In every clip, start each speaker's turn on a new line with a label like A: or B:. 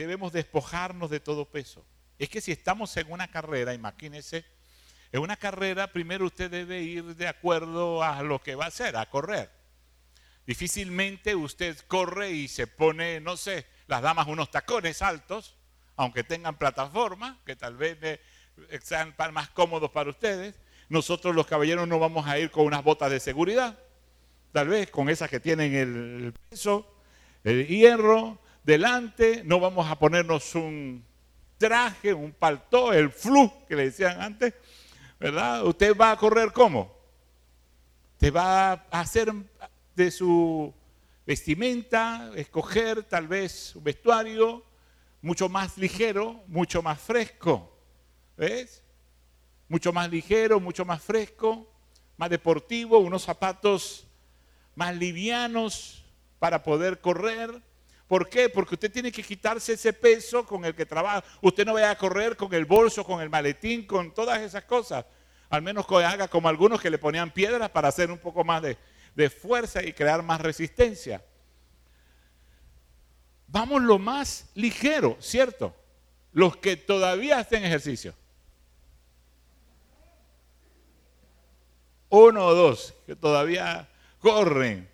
A: debemos despojarnos de todo peso. Es que si estamos en una carrera, imagínese, en una carrera primero usted debe ir de acuerdo a lo que va a hacer, a correr. Difícilmente usted corre y se pone, no sé, las damas unos tacones altos, aunque tengan plataforma, que tal vez sean más cómodos para ustedes. Nosotros los caballeros no vamos a ir con unas botas de seguridad, tal vez con esas que tienen el peso, el hierro delante, no vamos a ponernos un traje, un paltó, el flu que le decían antes, ¿verdad? Usted va a correr cómo? Te va a hacer de su vestimenta, escoger tal vez un vestuario mucho más ligero, mucho más fresco. ¿Ves? Mucho más ligero, mucho más fresco, más deportivo, unos zapatos más livianos para poder correr. ¿Por qué? Porque usted tiene que quitarse ese peso con el que trabaja. Usted no vaya a correr con el bolso, con el maletín, con todas esas cosas. Al menos haga como algunos que le ponían piedras para hacer un poco más de, de fuerza y crear más resistencia. Vamos lo más ligero, ¿cierto? Los que todavía hacen ejercicio. Uno o dos que todavía corren,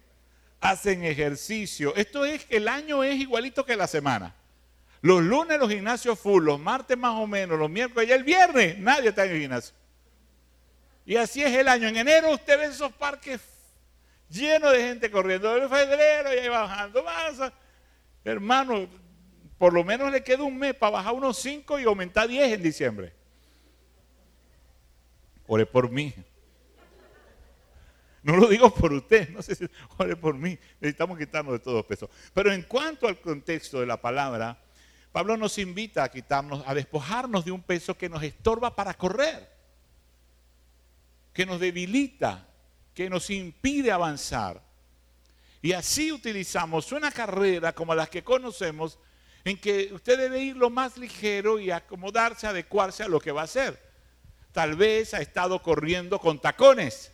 A: hacen ejercicio. Esto es que el año es igualito que la semana. Los lunes los gimnasios full, los martes más o menos, los miércoles y el viernes nadie está en el gimnasio. Y así es el año. En enero usted ve esos parques llenos de gente corriendo. En febrero y ahí bajando más. Hermano, por lo menos le queda un mes para bajar unos 5 y aumentar 10 en diciembre. Ore por mí. No lo digo por usted, no sé si ore por mí. Necesitamos quitarnos de todo peso. Pero en cuanto al contexto de la palabra, Pablo nos invita a quitarnos, a despojarnos de un peso que nos estorba para correr, que nos debilita, que nos impide avanzar. Y así utilizamos una carrera como las que conocemos, en que usted debe ir lo más ligero y acomodarse, adecuarse a lo que va a hacer. Tal vez ha estado corriendo con tacones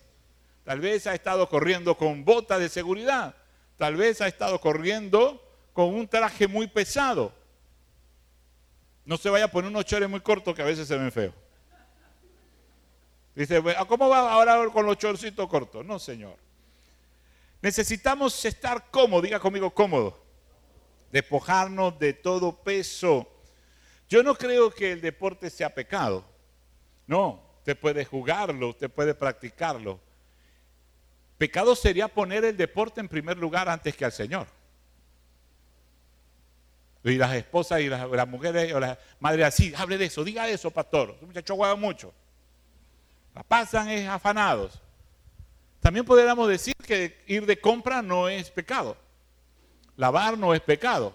A: Tal vez ha estado corriendo con botas de seguridad. Tal vez ha estado corriendo con un traje muy pesado. No se vaya a poner unos chores muy cortos que a veces se ven feos. Dice, ¿cómo va ahora con los chorcitos cortos? No, señor. Necesitamos estar cómodos, diga conmigo cómodo. Despojarnos de todo peso. Yo no creo que el deporte sea pecado. No, usted puede jugarlo, usted puede practicarlo. Pecado sería poner el deporte en primer lugar antes que al Señor. Y las esposas y las, mujeres o las madres así, hable de eso, diga eso, pastor. Los muchachos juegan mucho. La pasan es afanados. También podríamos decir que ir de compra no es pecado. Lavar no es pecado.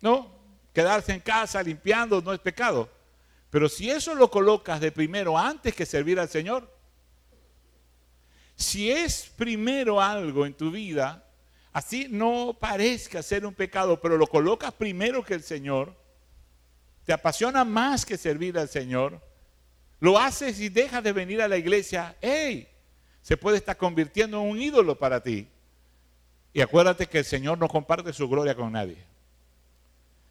A: No, quedarse en casa limpiando no es pecado. Pero si eso lo colocas de primero antes que servir al Señor, si es primero algo en tu vida, así no parezca ser un pecado, pero lo colocas primero que el Señor, te apasiona más que servir al Señor, lo haces y dejas de venir a la iglesia, ¡hey! Se puede estar convirtiendo en un ídolo para ti. Y acuérdate que el Señor no comparte su gloria con nadie.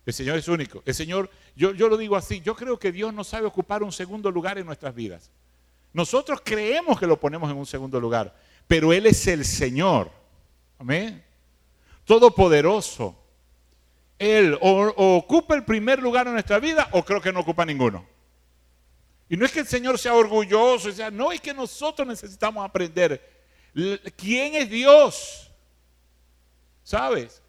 A: El Señor es único. El Señor, yo, yo lo digo así, yo creo que Dios no sabe ocupar un segundo lugar en nuestras vidas. Nosotros creemos que lo ponemos en un segundo lugar, pero Él es el Señor. Amén. Todopoderoso. Él o, ocupa el primer lugar en nuestra vida o creo que no ocupa ninguno. Y no es que el Señor sea orgulloso, sea, no es que nosotros necesitamos aprender quién es Dios. ¿Sabes?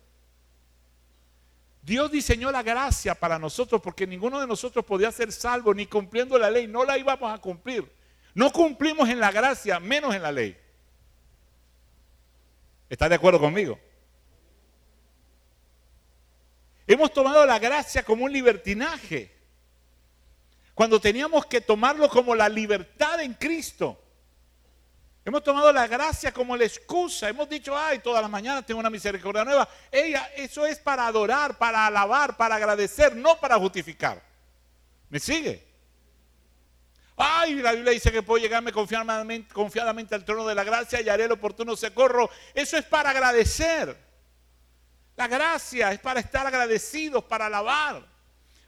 A: Dios diseñó la gracia para nosotros porque ninguno de nosotros podía ser salvo ni cumpliendo la ley, no la íbamos a cumplir. No cumplimos en la gracia, menos en la ley. ¿Está de acuerdo conmigo? Hemos tomado la gracia como un libertinaje, cuando teníamos que tomarlo como la libertad en Cristo. Hemos tomado la gracia como la excusa. Hemos dicho, ay, todas las mañanas tengo una misericordia nueva. Ella, eso es para adorar, para alabar, para agradecer, no para justificar. ¿Me sigue? Ay, la Biblia dice que puedo llegarme confiadamente, al trono de la gracia y haré el oportuno socorro. Eso es para agradecer. La gracia es para estar agradecidos, para alabar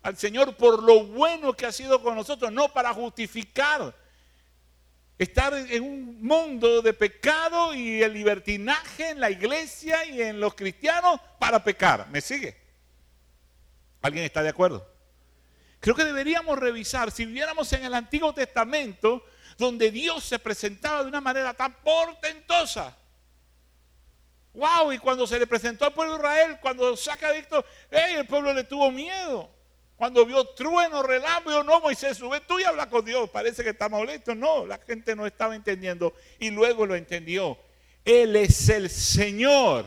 A: al Señor por lo bueno que ha sido con nosotros, no para justificar estar en un mundo de pecado y el libertinaje en la iglesia y en los cristianos para pecar. ¿Me sigue? ¿Alguien está de acuerdo? Creo que deberíamos revisar, si viviéramos en el Antiguo Testamento, donde Dios se presentaba de una manera tan portentosa. ¡Wow! Y cuando se le presentó al pueblo de Israel, cuando saca a Víctor, el pueblo le tuvo miedo. Cuando vio trueno, relámpago, no, Moisés, sube tú y habla con Dios. Parece que está molesto. No, la gente no estaba entendiendo y luego lo entendió. Él es el Señor.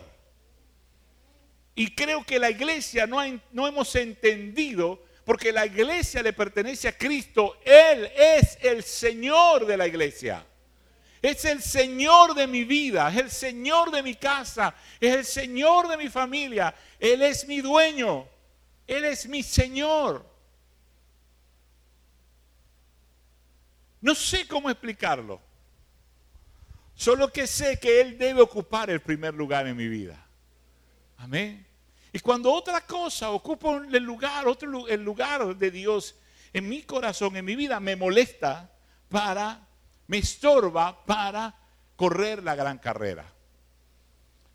A: Y creo que la iglesia no hemos entendido, porque la iglesia le pertenece a Cristo. Él es el Señor de la iglesia. Es el Señor de mi vida, es el Señor de mi casa, es el Señor de mi familia. Él es mi dueño. Él es mi Señor. No sé cómo explicarlo. Solo que sé que Él debe ocupar el primer lugar en mi vida. Amén. Y cuando otra cosa ocupa el lugar, otro, el lugar de Dios en mi corazón, en mi vida, me molesta para, me estorba para correr la gran carrera.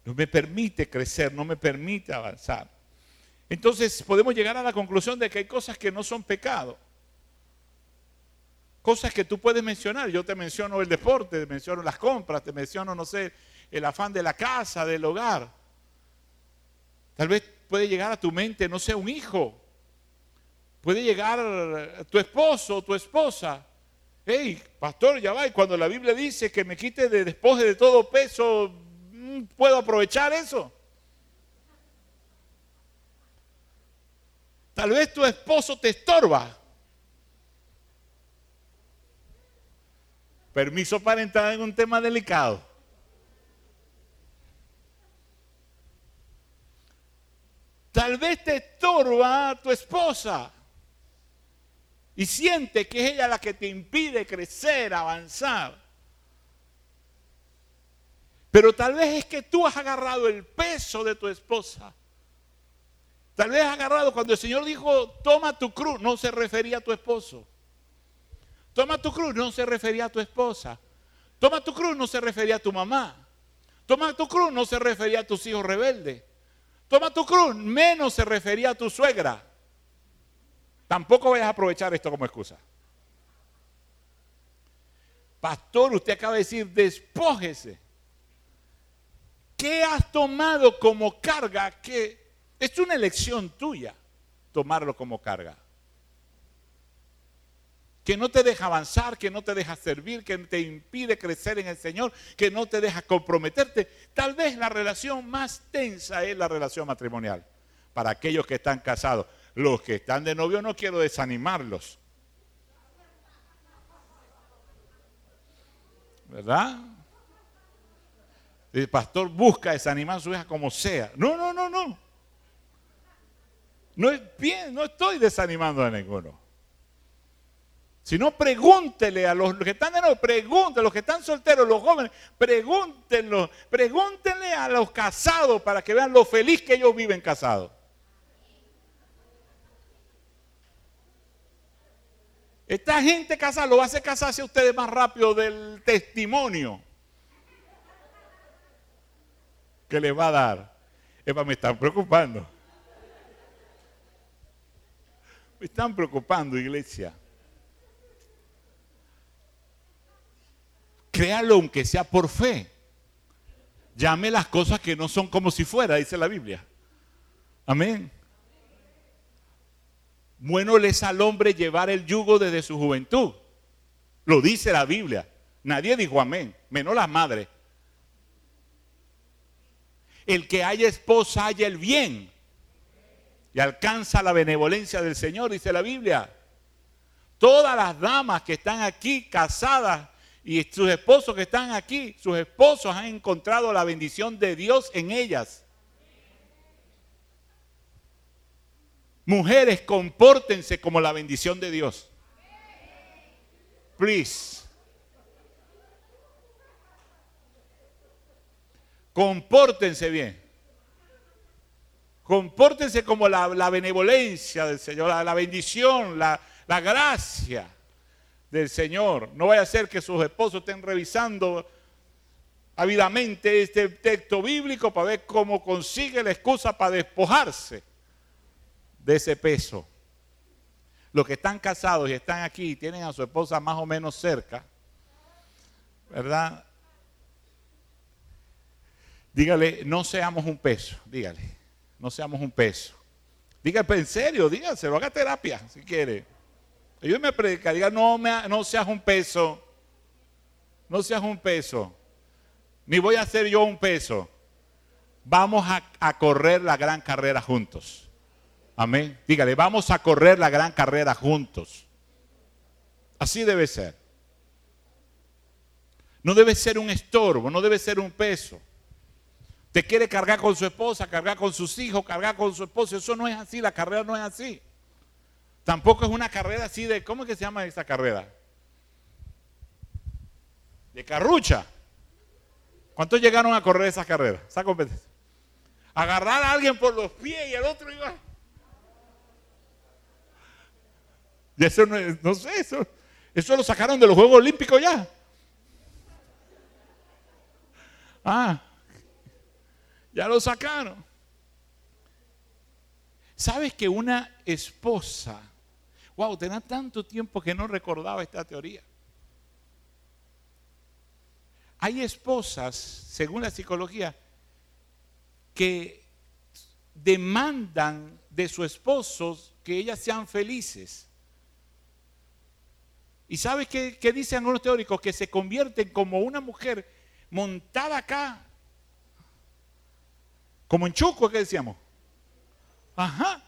A: No me permite crecer, no me permite avanzar. Entonces podemos llegar a la conclusión de que hay cosas que no son pecado. Cosas que tú puedes mencionar. Yo te menciono el deporte, te menciono las compras, te menciono, no sé, el afán de la casa, del hogar. Tal vez puede llegar a tu mente, no sé, un hijo. Puede llegar tu esposo o tu esposa. Hey, pastor, ya va. Y cuando la Biblia dice que me quite de despoje de todo peso, mm, ¿puedo aprovechar eso? Tal vez tu esposo te estorba. Permiso para entrar en un tema delicado. Tal vez te estorba tu esposa y siente que es ella la que te impide crecer, avanzar. Pero tal vez es que tú has agarrado el peso de tu esposa Tal vez agarrado cuando el Señor dijo, toma tu cruz, no se refería a tu esposo. Toma tu cruz, no se refería a tu esposa. Toma tu cruz, no se refería a tu mamá. Toma tu cruz, no se refería a tus hijos rebeldes. Toma tu cruz, menos se refería a tu suegra. Tampoco vayas a aprovechar esto como excusa. Pastor, usted acaba de decir, despójese. ¿Qué has tomado como carga que es una elección tuya tomarlo como carga. Que no te deja avanzar, que no te deja servir, que te impide crecer en el Señor, que no te deja comprometerte. Tal vez la relación más tensa es la relación matrimonial. Para aquellos que están casados. Los que están de novio no quiero desanimarlos. ¿Verdad? El pastor busca desanimar a su hija como sea. No, no, no, no. No, no estoy desanimando a ninguno. Si no, pregúntele a los que están de nuevo, pregúntele a los que están solteros, los jóvenes, pregúntenlo, pregúntenle a los casados para que vean lo feliz que ellos viven casados. Esta gente casada lo hacer casarse a ustedes más rápido del testimonio que les va a dar. Epa, me están preocupando. Me están preocupando, iglesia. Créalo aunque sea por fe. Llame las cosas que no son como si fuera, dice la Biblia. Amén. Bueno les al hombre llevar el yugo desde su juventud. Lo dice la Biblia. Nadie dijo amén, menos las madres. El que haya esposa haya el bien y alcanza la benevolencia del Señor, dice la Biblia. Todas las damas que están aquí casadas y sus esposos que están aquí, sus esposos han encontrado la bendición de Dios en ellas. Mujeres, compórtense como la bendición de Dios. Please. Compórtense bien. Compórtense como la, benevolencia del Señor, la, bendición, la, la gracia del Señor. No vaya a ser que sus esposos estén revisando ávidamente este texto bíblico para ver cómo consigue la excusa para despojarse de ese peso. Los que están casados y están aquí y tienen a su esposa más o menos cerca, ¿verdad? Dígale, no seamos un peso, dígale, no seamos un peso. Dígale, en serio, dígaselo, haga terapia si quiere. Ayúdeme a predicar, diga, no, me, no seas un peso, no seas un peso, ni voy a ser yo un peso. Vamos a, a correr la gran carrera juntos. Amén. Dígale, vamos a correr la gran carrera juntos. Así debe ser. No debe ser un estorbo, no debe ser un peso. Te quiere cargar con su esposa, cargar con sus hijos, cargar con su esposo. Eso no es así, la carrera no es así. Tampoco es una carrera así de, ¿cómo es que se llama esa carrera? De carrucha. ¿Cuántos llegaron a correr esa carrera? Esa competencia. Agarrar a alguien por los pies y el otro iba. Eso no, no sé, eso, eso lo sacaron de los Juegos Olímpicos ya. Ah, ya lo sacaron. ¿Sabes que una esposa, wow, tenía tanto tiempo que no recordaba esta teoría? Hay esposas, según la psicología, que demandan de sus esposos que ellas sean felices. ¿Y sabes qué, dicen algunos teóricos? Que se convierten como una mujer montada acá, como en Chuco, ¿qué decíamos? Ajá.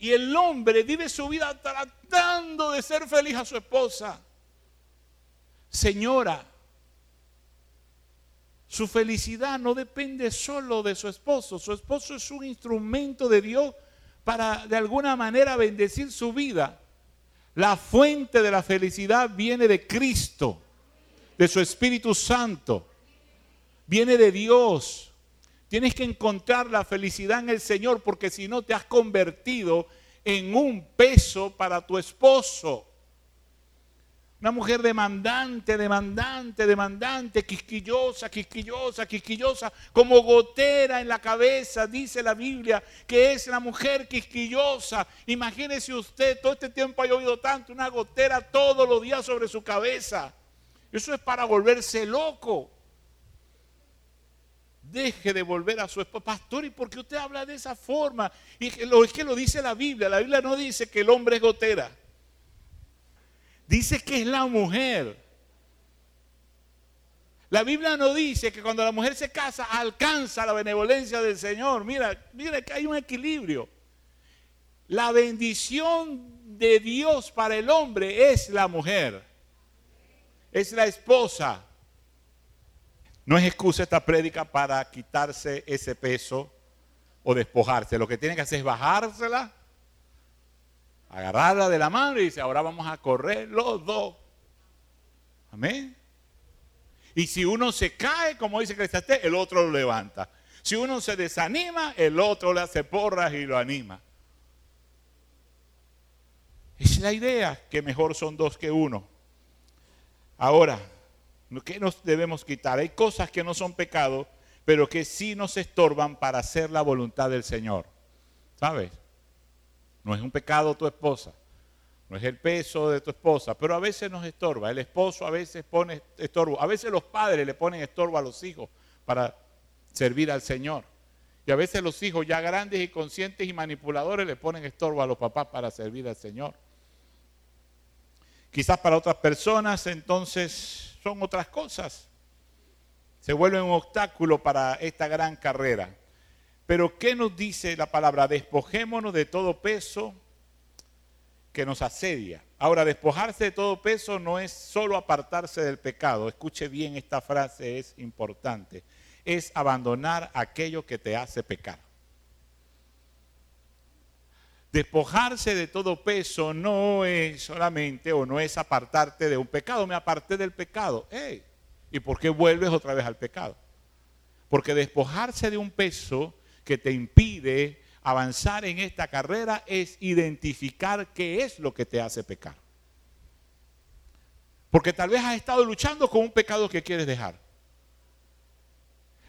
A: Y el hombre vive su vida tratando de ser feliz a su esposa. Señora, su felicidad no depende solo de su esposo. Su esposo es un instrumento de Dios para de alguna manera bendecir su vida. La fuente de la felicidad viene de Cristo de su Espíritu Santo. Viene de Dios. Tienes que encontrar la felicidad en el Señor porque si no te has convertido en un peso para tu esposo. Una mujer demandante, demandante, demandante, quisquillosa, quisquillosa, quisquillosa, como gotera en la cabeza, dice la Biblia, que es la mujer quisquillosa. Imagínese usted, todo este tiempo ha llovido tanto, una gotera todos los días sobre su cabeza. Eso es para volverse loco. Deje de volver a su esposa. Pastor, ¿y por qué usted habla de esa forma? Y es que lo dice la Biblia. La Biblia no dice que el hombre es gotera. Dice que es la mujer. La Biblia no dice que cuando la mujer se casa alcanza la benevolencia del Señor. Mira, mira que hay un equilibrio. La bendición de Dios para el hombre es la mujer es la esposa. No es excusa esta prédica para quitarse ese peso o despojarse. Lo que tiene que hacer es bajársela, agarrarla de la mano y dice, ahora vamos a correr los dos. Amén. Y si uno se cae, como dice Cristiaste, el otro lo levanta. Si uno se desanima, el otro le hace porras y lo anima. Es la idea que mejor son dos que uno. Ahora, ¿qué nos debemos quitar? Hay cosas que no son pecado, pero que sí nos estorban para hacer la voluntad del Señor. ¿Sabes? No es un pecado tu esposa, no es el peso de tu esposa, pero a veces nos estorba. El esposo a veces pone estorbo, a veces los padres le ponen estorbo a los hijos para servir al Señor. Y a veces los hijos ya grandes y conscientes y manipuladores le ponen estorbo a los papás para servir al Señor. Quizás para otras personas entonces son otras cosas. Se vuelve un obstáculo para esta gran carrera. Pero ¿qué nos dice la palabra? Despojémonos de todo peso que nos asedia. Ahora, despojarse de todo peso no es solo apartarse del pecado. Escuche bien esta frase, es importante. Es abandonar aquello que te hace pecar. Despojarse de todo peso no es solamente o no es apartarte de un pecado. Me aparté del pecado. ¿Y por qué vuelves otra vez al pecado? Porque despojarse de un peso que te impide avanzar en esta carrera es identificar qué es lo que te hace pecar. Porque tal vez has estado luchando con un pecado que quieres dejar.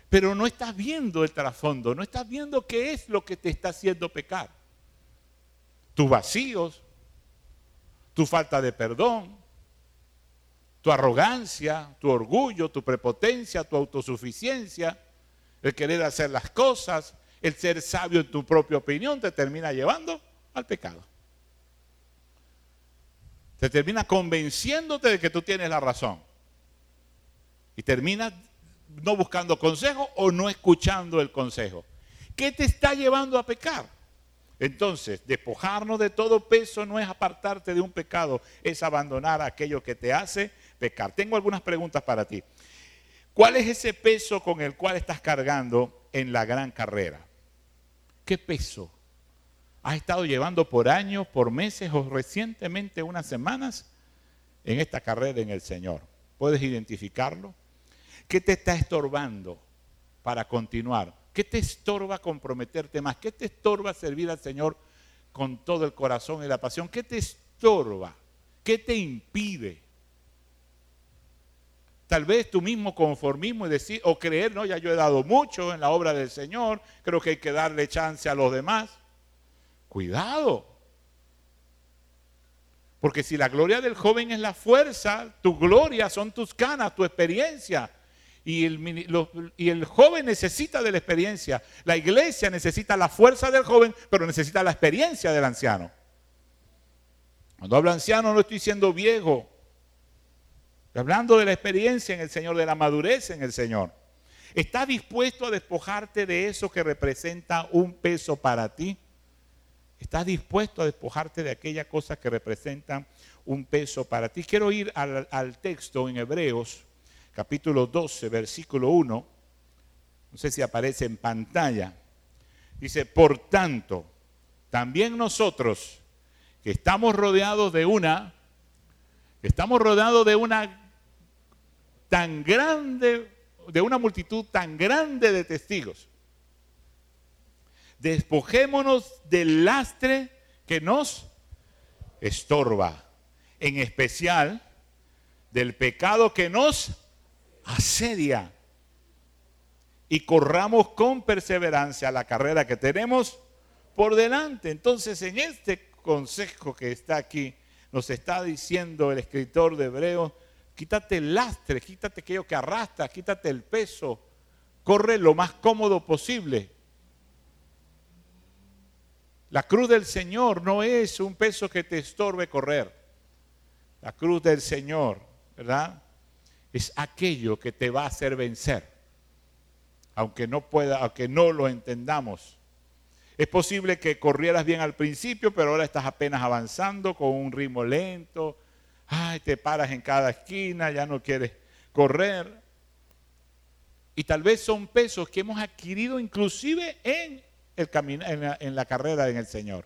A: Pero no estás viendo el trasfondo, no estás viendo qué es lo que te está haciendo pecar. Tus vacíos, tu falta de perdón, tu arrogancia, tu orgullo, tu prepotencia, tu autosuficiencia, el querer hacer las cosas, el ser sabio en tu propia opinión te termina llevando al pecado. Te termina convenciéndote de que tú tienes la razón. Y terminas no buscando consejo o no escuchando el consejo. ¿Qué te está llevando a pecar? Entonces, despojarnos de todo peso no es apartarte de un pecado, es abandonar aquello que te hace pecar. Tengo algunas preguntas para ti. ¿Cuál es ese peso con el cual estás cargando en la gran carrera? ¿Qué peso has estado llevando por años, por meses o recientemente unas semanas en esta carrera en el Señor? ¿Puedes identificarlo? ¿Qué te está estorbando para continuar? ¿Qué te estorba comprometerte más? ¿Qué te estorba servir al Señor con todo el corazón y la pasión? ¿Qué te estorba? ¿Qué te impide? Tal vez tu mismo conformismo y decir o creer, no, ya yo he dado mucho en la obra del Señor, creo que hay que darle chance a los demás. Cuidado. Porque si la gloria del joven es la fuerza, tu gloria son tus canas, tu experiencia, y el, joven necesita de la experiencia. La iglesia necesita la fuerza del joven, pero necesita la experiencia del anciano. Cuando hablo anciano no estoy siendo viejo. Estoy hablando de la experiencia en el Señor, de la madurez en el Señor. ¿Estás dispuesto a despojarte de eso que representa un peso para ti? ¿Estás dispuesto a despojarte de aquella cosa que representa un peso para ti? Quiero ir al texto en Hebreos capítulo 12, versículo 1, no sé si aparece en pantalla, dice, por tanto, también nosotros que estamos rodeados de una, estamos rodeados de una tan grande, de una multitud tan grande de testigos, despojémonos del lastre que nos estorba, en especial del pecado que nos asedia y corramos con perseverancia la carrera que tenemos por delante. Entonces, en este consejo que está aquí, nos está diciendo el escritor de Hebreos, quítate el lastre, quítate aquello que arrastra, quítate el peso, corre lo más cómodo posible. La cruz del Señor no es un peso que te estorbe correr. La cruz del Señor, ¿verdad? Es aquello que te va a hacer vencer, aunque no pueda, aunque no lo entendamos. Es posible que corrieras bien al principio, pero ahora estás apenas avanzando con un ritmo lento. Ay, te paras en cada esquina, ya no quieres correr. Y tal vez son pesos que hemos adquirido inclusive en, el la, en la carrera en el Señor.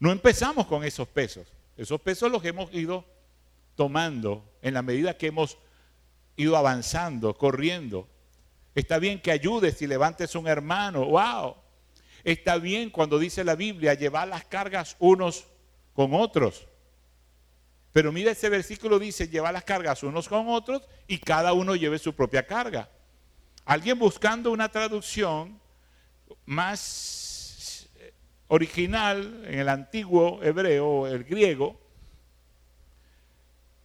A: No empezamos con esos pesos. Esos pesos los hemos ido tomando en la medida que hemos ido avanzando, corriendo. Está bien que ayudes y levantes un hermano, wow. Está bien cuando dice la Biblia llevar las cargas unos con otros. Pero mira ese versículo dice llevar las cargas unos con otros y cada uno lleve su propia carga. Alguien buscando una traducción más original en el antiguo hebreo, el griego,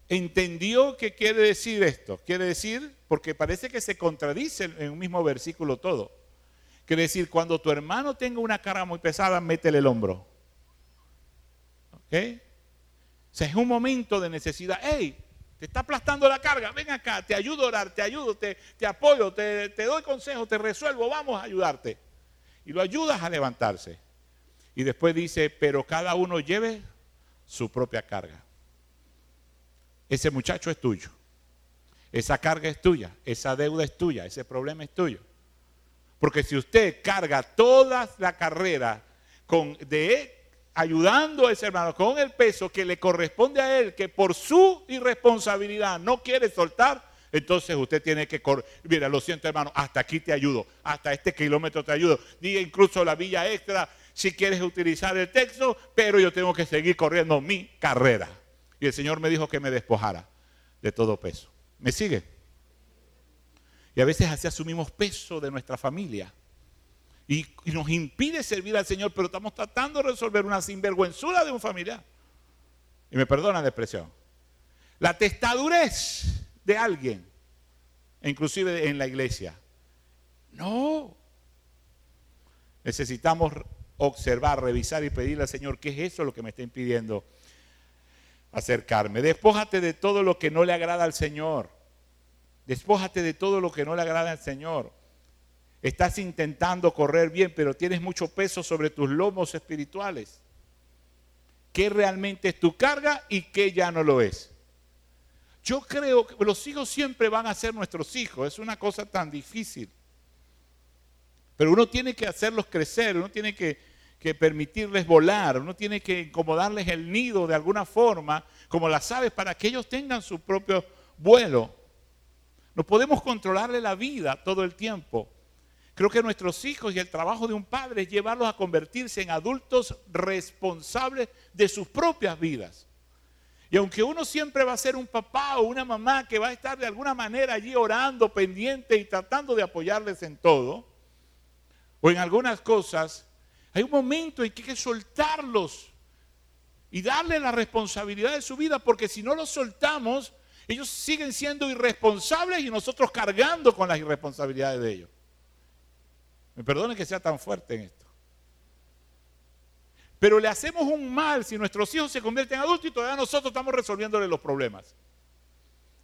A: entendió qué quiere decir esto. Quiere decir, porque parece que se contradice en un mismo versículo todo. Quiere decir, cuando tu hermano tenga una carga muy pesada, métele el hombro. ¿Ok? O sea, es un momento de necesidad. ¡Ey! Te está aplastando la carga, ven acá, te ayudo a orar, te ayudo, te, te apoyo, te, te doy consejo, te resuelvo, vamos a ayudarte. Y lo ayudas a levantarse. Y después dice, pero cada uno lleve su propia carga ese muchacho es tuyo. Esa carga es tuya, esa deuda es tuya, ese problema es tuyo. Porque si usted carga toda la carrera de ayudando a ese hermano con el peso que le corresponde a él, que por su irresponsabilidad no quiere soltar, Entonces usted tiene que correr. Mira, lo siento hermano, hasta aquí te ayudo, hasta este kilómetro te ayudo. Diga incluso la villa extra si quieres utilizar el texto, pero yo tengo que seguir corriendo mi carrera. Y el Señor me dijo que me despojara de todo peso. ¿Me sigue? Y a veces así asumimos peso de nuestra familia. Y, nos impide servir al Señor, pero estamos tratando de resolver una sinvergüenzura de un familiar. Y me perdona la expresión. La testadurez de alguien, inclusive en la iglesia. No. Necesitamos observar, revisar y pedirle al Señor qué es eso lo que me está impidiendo acercarme. Despójate de todo lo que no le agrada al Señor. Despójate de todo lo que no le agrada al Señor. Estás intentando correr bien, pero tienes mucho peso sobre tus lomos espirituales. ¿Qué realmente es tu carga y qué ya no lo es? Yo creo que los hijos siempre van a ser nuestros hijos. Es una cosa tan difícil. Pero uno tiene que hacerlos crecer, uno tiene que, que permitirles volar, uno tiene que incomodarles el nido de alguna forma, como las aves, para que ellos tengan su propio vuelo. No podemos controlarle la vida todo el tiempo. Creo que nuestros hijos y el trabajo de un padre es llevarlos a convertirse en adultos responsables de sus propias vidas. Y aunque uno siempre va a ser un papá o una mamá que va a estar de alguna manera allí orando, pendiente y tratando de apoyarles en todo, o en algunas cosas, hay un momento en que hay que soltarlos y darle la responsabilidad de su vida, porque si no los soltamos, ellos siguen siendo irresponsables y nosotros cargando con las irresponsabilidades de ellos. Me perdone que sea tan fuerte en esto. Pero le hacemos un mal si nuestros hijos se convierten en adultos y todavía nosotros estamos resolviéndole los problemas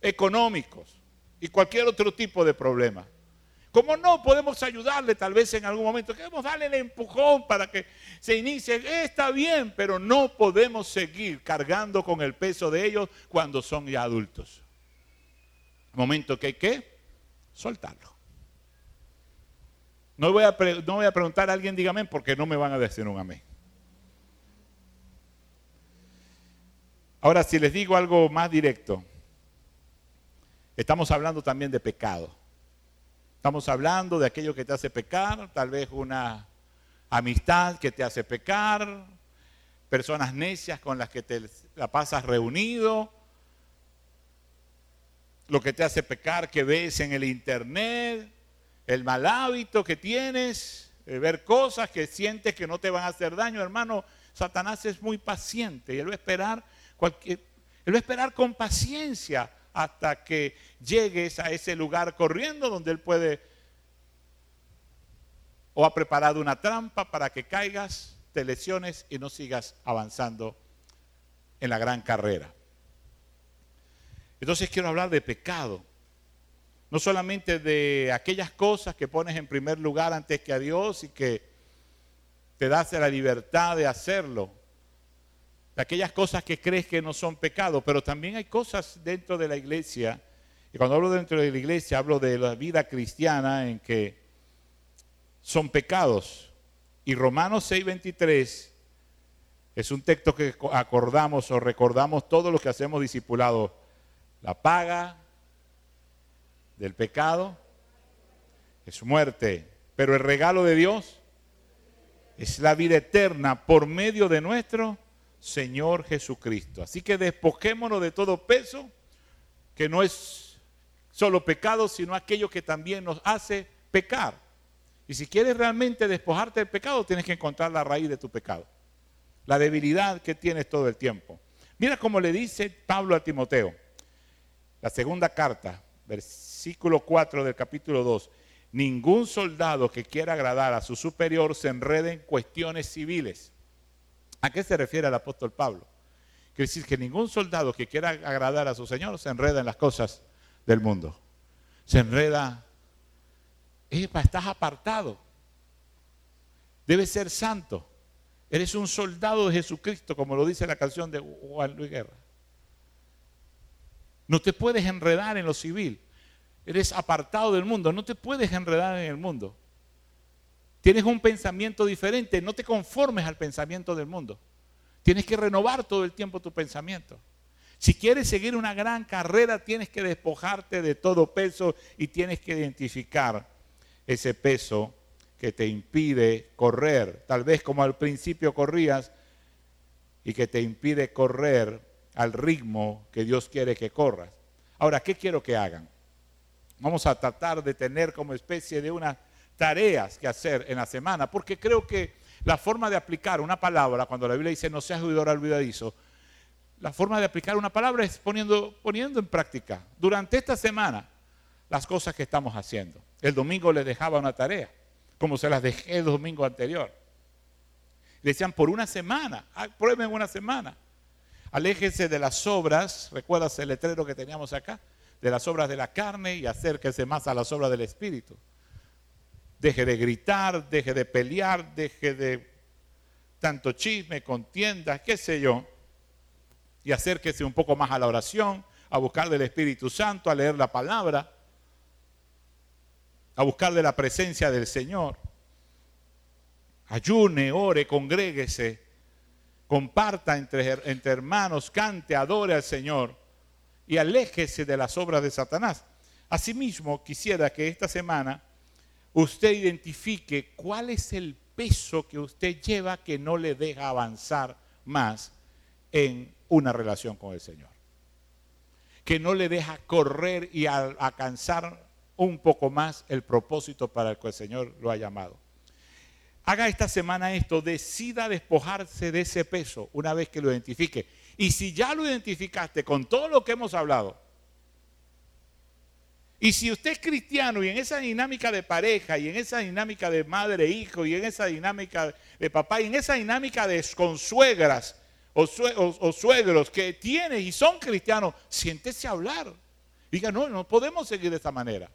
A: económicos y cualquier otro tipo de problema. Como no podemos ayudarle tal vez en algún momento, queremos darle el empujón para que se inicie, está bien, pero no podemos seguir cargando con el peso de ellos cuando son ya adultos. Momento que hay que soltarlo. No voy, a no voy a preguntar a alguien, dígame, porque no me van a decir un amén. Ahora, si les digo algo más directo, estamos hablando también de pecado. Estamos hablando de aquello que te hace pecar, tal vez una amistad que te hace pecar, personas necias con las que te la pasas reunido, lo que te hace pecar que ves en el internet, el mal hábito que tienes, ver cosas que sientes que no te van a hacer daño, hermano. Satanás es muy paciente y él va a esperar él va a esperar con paciencia hasta que llegues a ese lugar corriendo donde Él puede o ha preparado una trampa para que caigas, te lesiones y no sigas avanzando en la gran carrera. Entonces quiero hablar de pecado. No solamente de aquellas cosas que pones en primer lugar antes que a Dios y que te das la libertad de hacerlo, de aquellas cosas que crees que no son pecado, pero también hay cosas dentro de la iglesia, y cuando hablo dentro de la iglesia hablo de la vida cristiana en que son pecados. Y Romanos 6:23 es un texto que acordamos o recordamos todos los que hacemos discipulado. La paga del pecado es muerte, pero el regalo de Dios es la vida eterna por medio de nuestro Señor Jesucristo. Así que despojémonos de todo peso, que no es solo pecado, sino aquello que también nos hace pecar. Y si quieres realmente despojarte del pecado, tienes que encontrar la raíz de tu pecado. La debilidad que tienes todo el tiempo. Mira cómo le dice Pablo a Timoteo. La segunda carta, versículo 4 del capítulo 2. Ningún soldado que quiera agradar a su superior se enrede en cuestiones civiles ¿A qué se refiere el apóstol Pablo? Quiere decir que ningún soldado que quiera agradar a su Señor se enreda en las cosas del mundo. Se enreda. Epa, estás apartado. Debes ser santo. Eres un soldado de Jesucristo, como lo dice la canción de Juan Luis Guerra. No te puedes enredar en lo civil. Eres apartado del mundo. No te puedes enredar en el mundo. Tienes un pensamiento diferente, no te conformes al pensamiento del mundo. Tienes que renovar todo el tiempo tu pensamiento. Si quieres seguir una gran carrera, tienes que despojarte de todo peso y tienes que identificar ese peso que te impide correr. Tal vez como al principio corrías y que te impide correr al ritmo que Dios quiere que corras. Ahora, ¿qué quiero que hagan? Vamos a tratar de tener como especie de unas tareas que hacer en la semana, porque creo que la forma de aplicar una palabra, cuando la Biblia dice no seas oidor olvidadizo, la forma de aplicar una palabra es poniendo, poniendo en práctica durante esta semana las cosas que estamos haciendo. El domingo les dejaba una tarea, como se las dejé el domingo anterior. decían, por una semana, prueben una semana. Aléjense de las obras, recuerdas el letrero que teníamos acá, de las obras de la carne y acérquese más a las obras del Espíritu. Deje de gritar, deje de pelear, deje de tanto chisme, contiendas, qué sé yo, y acérquese un poco más a la oración, a buscar del Espíritu Santo, a leer la palabra, a buscar de la presencia del Señor. Ayune, ore, congréguese, comparta entre, entre hermanos, cante, adore al Señor y aléjese de las obras de Satanás. Asimismo, quisiera que esta semana usted identifique cuál es el peso que usted lleva que no le deja avanzar más en una relación con el Señor. Que no le deja correr y alcanzar un poco más el propósito para el que el Señor lo ha llamado. Haga esta semana esto, decida despojarse de ese peso una vez que lo identifique. Y si ya lo identificaste con todo lo que hemos hablado, y si usted es cristiano y en esa dinámica de pareja, y en esa dinámica de madre-hijo, e y en esa dinámica de papá, y en esa dinámica de consuegras o, suegros que tiene y son cristianos, siéntese a hablar. Diga, no, no podemos seguir de esta manera.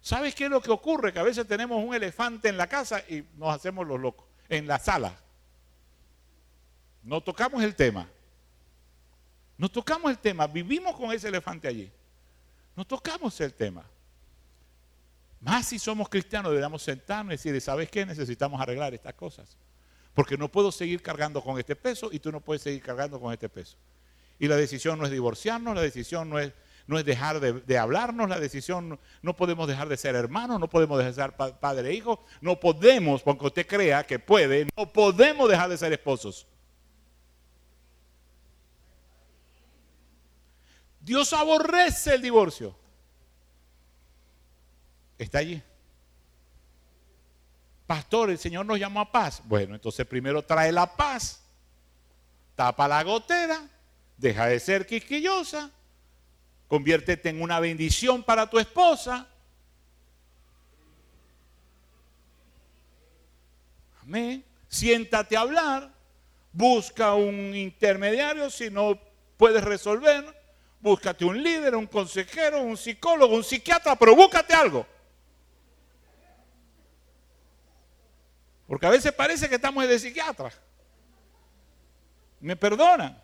A: ¿Sabes qué es lo que ocurre? Que a veces tenemos un elefante en la casa y nos hacemos los locos, en la sala. No tocamos el tema. No tocamos el tema. Vivimos con ese elefante allí. No tocamos el tema. Más si somos cristianos, deberíamos sentarnos y decir, ¿sabes qué? Necesitamos arreglar estas cosas. Porque no puedo seguir cargando con este peso y tú no puedes seguir cargando con este peso. Y la decisión no es divorciarnos, la decisión no es, no es dejar de, hablarnos, la decisión no podemos dejar de ser hermanos, no podemos dejar de ser padre e hijo, no podemos, aunque usted crea que puede, no podemos dejar de ser esposos. Dios aborrece el divorcio. Está allí. Pastor, el Señor nos llamó a paz. Bueno, entonces primero trae la paz, tapa la gotera, deja de ser quisquillosa, conviértete en una bendición para tu esposa. Amén. Siéntate a hablar, busca un intermediario si no puedes resolver búscate un líder, un consejero, un psicólogo, un psiquiatra, pero búscate algo. Porque a veces parece que estamos de psiquiatra. Me perdonan.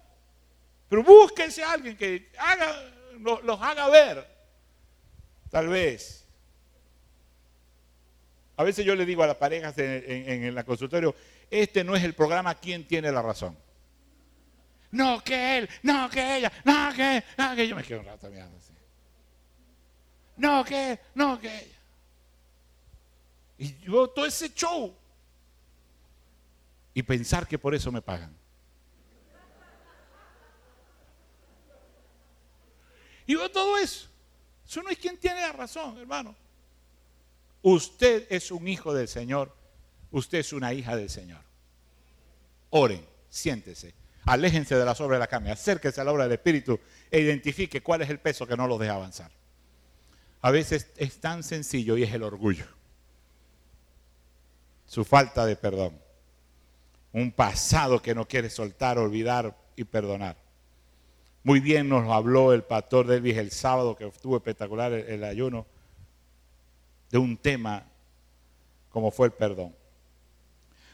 A: Pero búsquense a alguien que haga, los, haga ver. Tal vez. A veces yo le digo a las parejas en, en el consultorio, este no es el programa ¿Quién tiene la razón? No, que él, no, que ella, no, que, no, que yo me quedo un rato mirando así. No, que, no, que ella. Y yo todo ese show. Y pensar que por eso me pagan. Y veo todo eso. Eso no es quien tiene la razón, hermano. Usted es un hijo del Señor. Usted es una hija del Señor. Oren, siéntese. Aléjense de las obras de la carne, acérquense a la obra del Espíritu e identifique cuál es el peso que no los deja avanzar. A veces es tan sencillo y es el orgullo. Su falta de perdón. Un pasado que no quiere soltar, olvidar y perdonar. Muy bien nos habló el pastor Delvis el sábado, que estuvo espectacular el, el ayuno, de un tema como fue el perdón.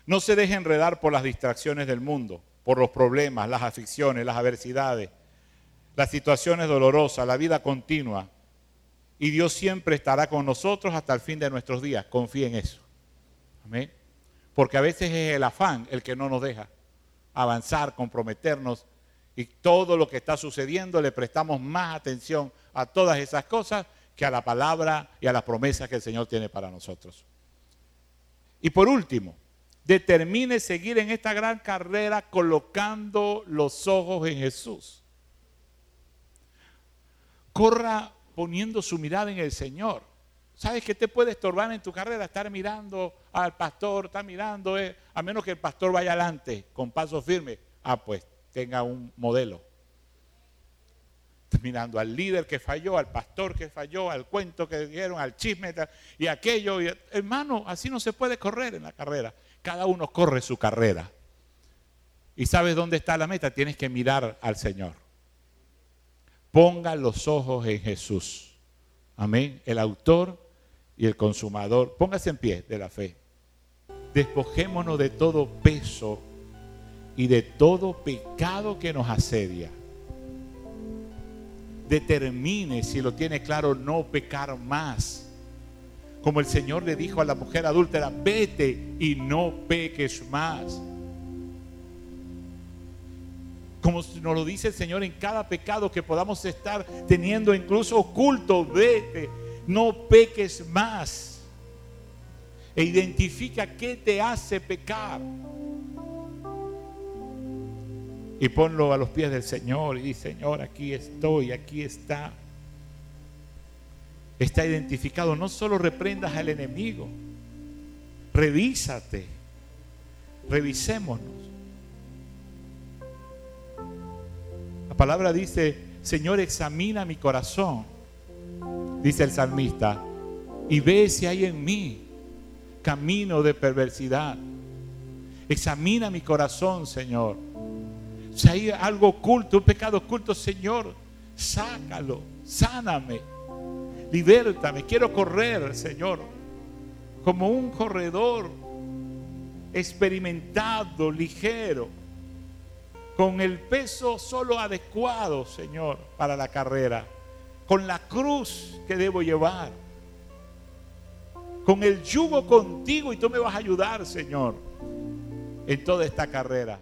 A: No se deje enredar por las distracciones del mundo por los problemas, las aficiones, las adversidades, las situaciones dolorosas, la vida continua. Y Dios siempre estará con nosotros hasta el fin de nuestros días. Confíe en eso. Amén. Porque a veces es el afán el que no nos deja avanzar, comprometernos y todo lo que está sucediendo le prestamos más atención a todas esas cosas que a la palabra y a las promesas que el Señor tiene para nosotros. Y por último, determine seguir en esta gran carrera colocando los ojos en Jesús. Corra poniendo su mirada en el Señor. ¿Sabes qué te puede estorbar en tu carrera? Estar mirando al pastor, estar mirando, eh, a menos que el pastor vaya adelante con paso firme. Ah, pues tenga un modelo. Mirando al líder que falló, al pastor que falló, al cuento que dieron, al chisme y aquello. hermano, así no se puede correr en la carrera. Cada uno corre su carrera. ¿Y sabes dónde está la meta? Tienes que mirar al Señor. Ponga los ojos en Jesús. Amén. El autor y el consumador. Póngase en pie de la fe. Despojémonos de todo peso y de todo pecado que nos asedia. Determine si lo tiene claro no pecar más como el Señor le dijo a la mujer adúltera, vete y no peques más. Como nos lo dice el Señor en cada pecado que podamos estar teniendo incluso oculto, vete, no peques más. E identifica qué te hace pecar. Y ponlo a los pies del Señor y Señor, aquí estoy, aquí está está identificado. No solo reprendas al enemigo, revísate, revisémonos. La palabra dice, Señor, examina mi corazón, dice el salmista, y ve si hay en mí camino de perversidad. Examina mi corazón, Señor. Si hay algo oculto, un pecado oculto, Señor, sácalo, sáname Libértame, quiero correr, Señor, como un corredor experimentado, ligero, con el peso solo adecuado, Señor, para la carrera, con la cruz que debo llevar, con el yugo contigo y tú me vas a ayudar, Señor, en toda esta carrera.